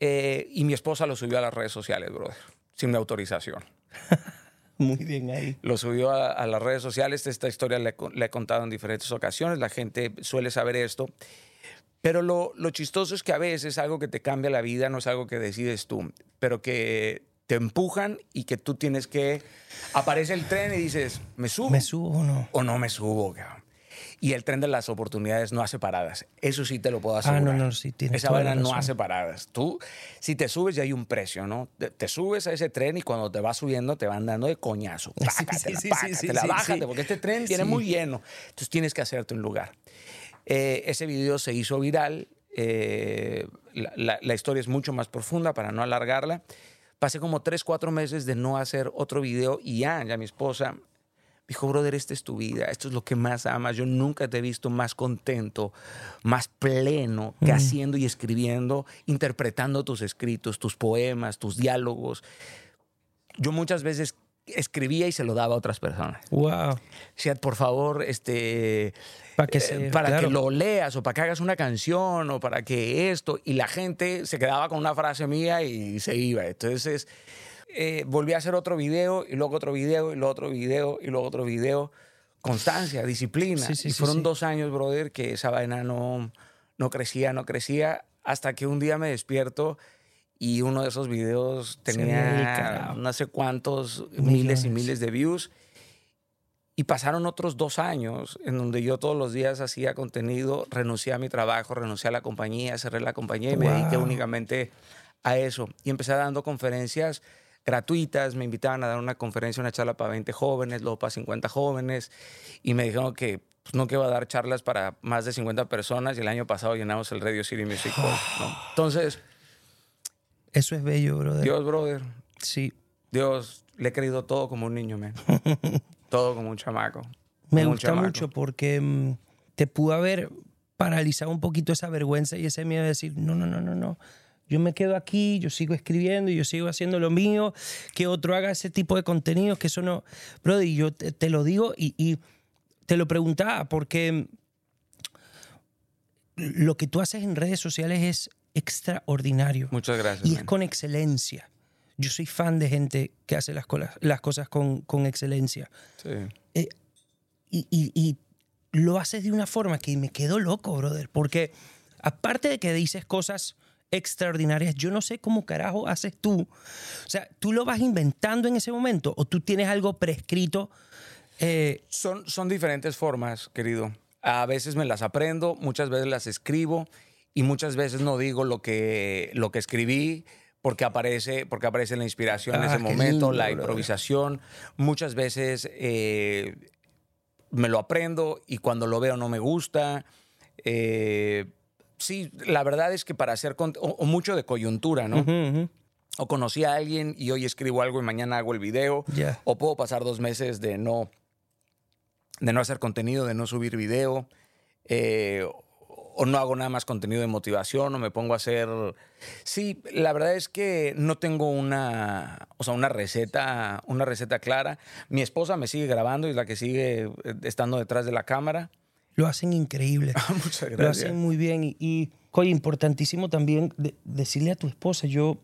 eh, y mi esposa lo subió a las redes sociales, brother, sin mi autorización. Muy bien ahí. Lo subió a, a las redes sociales. Esta historia le, le, he contado en diferentes ocasiones. La gente suele saber esto. Pero lo, lo chistoso es que a veces algo que te cambia la vida no es algo que decides tú, pero que te empujan y que tú tienes que... Aparece el tren y dices, ¿me subo? ¿Me subo o no? O no me subo, cabrón. Y el tren de las oportunidades no hace paradas. Eso sí te lo puedo asegurar. Ah, no, no, sí, tienes Esa vaina no hace paradas. Tú, si te subes, ya hay un precio, ¿no? Te, te, subes a ese tren y cuando te vas subiendo te van dando de coñazo. Pácate, sí, sí, sí, la bájate, porque este tren tiene muy lleno. Entonces tienes que hacerte un lugar. Eh, ese video se hizo viral. Eh, la, la, la historia es mucho más profunda para no alargarla pasé como tres, cuatro meses de no hacer otro video y ya, ya mi esposa dijo, brother, esta es tu vida, esto es lo que más amas. Yo nunca te he visto más contento, más pleno que haciendo y escribiendo, interpretando tus escritos, tus poemas, tus diálogos. Yo muchas veces escribía y se lo daba a otras personas. Wow. Decía, por favor, este, Para que, eh, para claro. que lo leas o para que hagas una canción o para que esto. Y la gente se quedaba con una frase mía y se iba. Entonces eh, volví a hacer otro video y luego otro video y luego otro video y luego otro video. Constancia, disciplina. Sí, sí, y fueron sí. dos años, brother, que esa vaina no, no crecía, no crecía, hasta que un día me despierto y uno de esos videos tenía no sé cuántos miles y miles de views. Y pasaron otros dos años en donde yo todos los días hacía contenido, renuncié a mi trabajo, renuncié a la compañía, cerré la compañía y me dediqué Wow. únicamente a eso. Y empecé dando conferencias gratuitas, me invitaban a dar una conferencia, una charla para 20 jóvenes, luego para 50 jóvenes, y me dijeron que pues, no que iba a dar charlas para más de 50 personas, y el año pasado llenamos el Radio City Music Hall. ¿no? Entonces, Eso es bello, brother. Dios, brother, Sí. Dios, le he querido todo como un niño, man. todo como un chamaco. Me gusta chamaco. mucho porque mm, te pudo haber paralizado un poquito esa vergüenza y ese miedo de decir, no, no, no, no, no. Yo me quedo aquí, yo sigo escribiendo, yo sigo haciendo lo mío, que otro haga ese tipo de contenidos, que eso no... Brother, y yo te, te lo digo y, y te lo preguntaba porque lo que tú haces en redes sociales es extraordinario. Muchas gracias. Y es man. con excelencia. Yo soy fan de gente que hace las, las cosas con, con excelencia. Sí. Eh, y, y- y lo haces de una forma que me quedo loco, brother. Porque aparte de que dices cosas extraordinarias, yo no sé cómo carajo haces tú. O sea, tú lo vas inventando en ese momento o tú tienes algo prescrito. eh, Son, son diferentes formas, querido. A veces me las aprendo, muchas veces las escribo y muchas veces no digo lo que, lo que escribí porque aparece, porque aparece la inspiración en Ah, ese qué momento, lindo, la improvisación. Muchas veces eh, me lo aprendo y cuando lo veo no me gusta. Eh, sí, la verdad es que para hacer... O, o mucho de coyuntura, ¿no? O conocí a alguien y hoy escribo algo y mañana hago el video. O puedo pasar dos meses de no, de no hacer contenido, de no subir video. eh, o no hago nada más contenido de motivación o me pongo a hacer... Sí, la verdad es que no tengo una, o sea, una receta, una receta clara. Mi esposa me sigue grabando y es la que sigue eh, estando detrás de la cámara. Lo hacen increíble. Muchas Lo hacen muy bien. Y, y importantísimo también de- decirle a tu esposa, yo...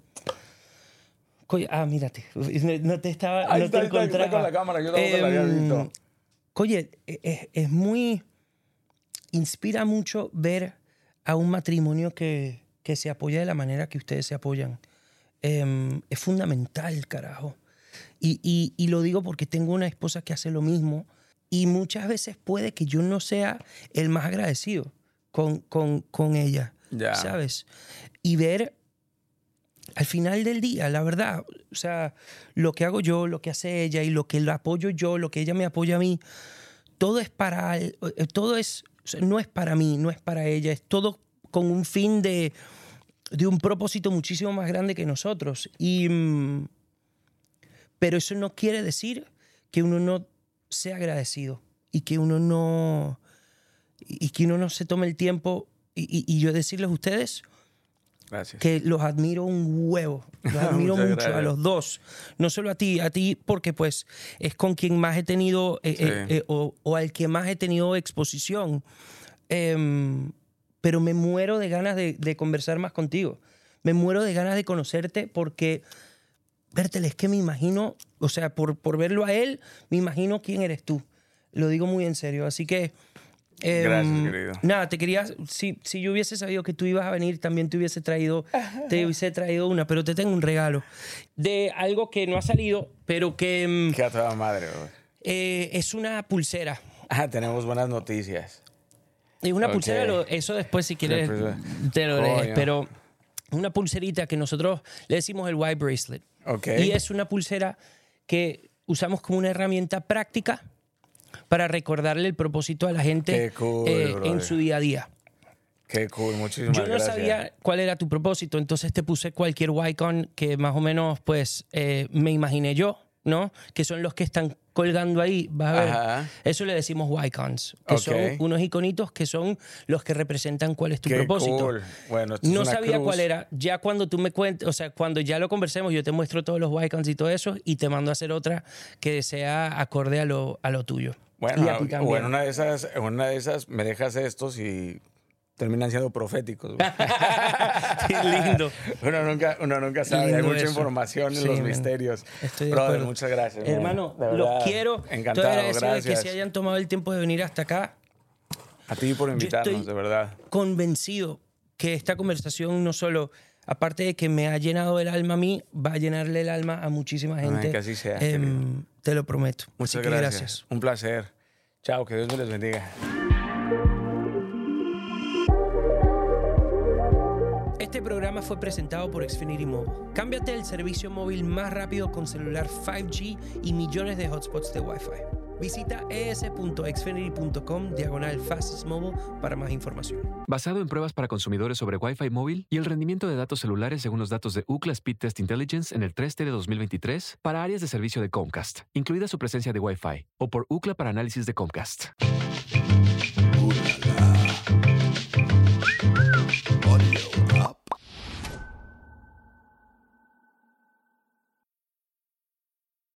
Coño, ah, mírate. No te estaba... Ahí no está, te ahí está, está encontraba. con la cámara, yo tampoco la había Em, visto. Oye, es, es muy... Inspira mucho ver a un matrimonio que, que se apoya de la manera que ustedes se apoyan. Em, es fundamental, carajo. Y, y- y lo digo porque tengo una esposa que hace lo mismo y muchas veces puede que yo no sea el más agradecido con, con, con ella, Ya. ¿sabes? Y ver al final del día, la verdad, o sea, lo que hago yo, lo que hace ella y lo que la apoyo yo, lo que ella me apoya a mí, todo es para, el- eh, todo es, o sea, no es para mí, no es para ella, es todo con un fin de, de un propósito muchísimo más grande que nosotros. Y, mm, pero eso no quiere decir que uno no sea agradecido y que uno no, y que uno no se tome el tiempo y, y- y yo decirles a ustedes, Gracias. que los admiro un huevo. Los admiro mucho a los dos. No solo a ti, a ti porque pues es con quien más he tenido eh, Sí. eh, eh, o, o al que más he tenido exposición. Em, pero me muero de ganas de, de conversar más contigo. Me muero de ganas de conocerte porque, Bertel, es que me imagino, o sea, por, por verlo a él, me imagino quién eres tú. Lo digo muy en serio. Así que... em, Gracias, querido. Nada, te quería, si, si yo hubiese sabido que tú ibas a venir, también te hubiese traído, te hubiese traído una, pero te tengo un regalo de algo que no ha salido, pero que Qué a toda madre, eh, es una pulsera. Ah, tenemos buenas noticias. Es una Ok. pulsera, lo- eso después si quieres pues, te lo lees, pero una pulserita que nosotros le decimos el white bracelet. Ok. Y es una pulsera que usamos como una herramienta práctica para recordarle el propósito a la gente cool, eh, en su día a día. Qué cool, muchísimas Yo no gracias. sabía cuál era tu propósito, entonces te puse cualquier Wycon que más o menos, pues, eh, me imaginé yo, ¿no? Que son los que están colgando ahí, vas a ver. Ajá. Eso le decimos Wycons, que son unos iconitos que son los que representan cuál es tu Qué propósito. cool. Bueno, esto es No una sabía cruz. cuál era. Ya cuando tú me cuentes, o sea, cuando ya lo conversemos, yo te muestro todos los Wycons y todo eso y te mando a hacer otra que sea acorde a lo, a lo tuyo. Bueno, Y a ti también. o en una de esas, una de esas me dejas estos y terminan siendo proféticos. Qué lindo. uno nunca, uno nunca sabe. Hay mucha eso. información en Sí, los man. misterios. Estoy de Brother, acuerdo. muchas gracias. man. Hermano, los quiero. Estoy Encantado, agradecido de que gracias. se hayan tomado el tiempo de venir hasta acá. A ti por invitarnos, estoy- de verdad. Convencido que esta conversación no solo, aparte de que me ha llenado el alma a mí, va a llenarle el alma a muchísima gente. que así sea, Em, te lo prometo. Muchas gracias. gracias. Un placer. Chao, que Dios me les bendiga. Este programa fue presentado por Xfinity Mobile. Cámbiate el servicio móvil más rápido con celular 5G y millones de hotspots de Wi-Fi. Visita es.xfinity.com diagonal fastest mobile para más información. Basado en pruebas para consumidores sobre Wi-Fi móvil y el rendimiento de datos celulares según los datos de Ookla Speed Test Intelligence en el 3T de 2023 para áreas de servicio de Comcast, incluida su presencia de Wi-Fi, o por Ookla para análisis de Comcast.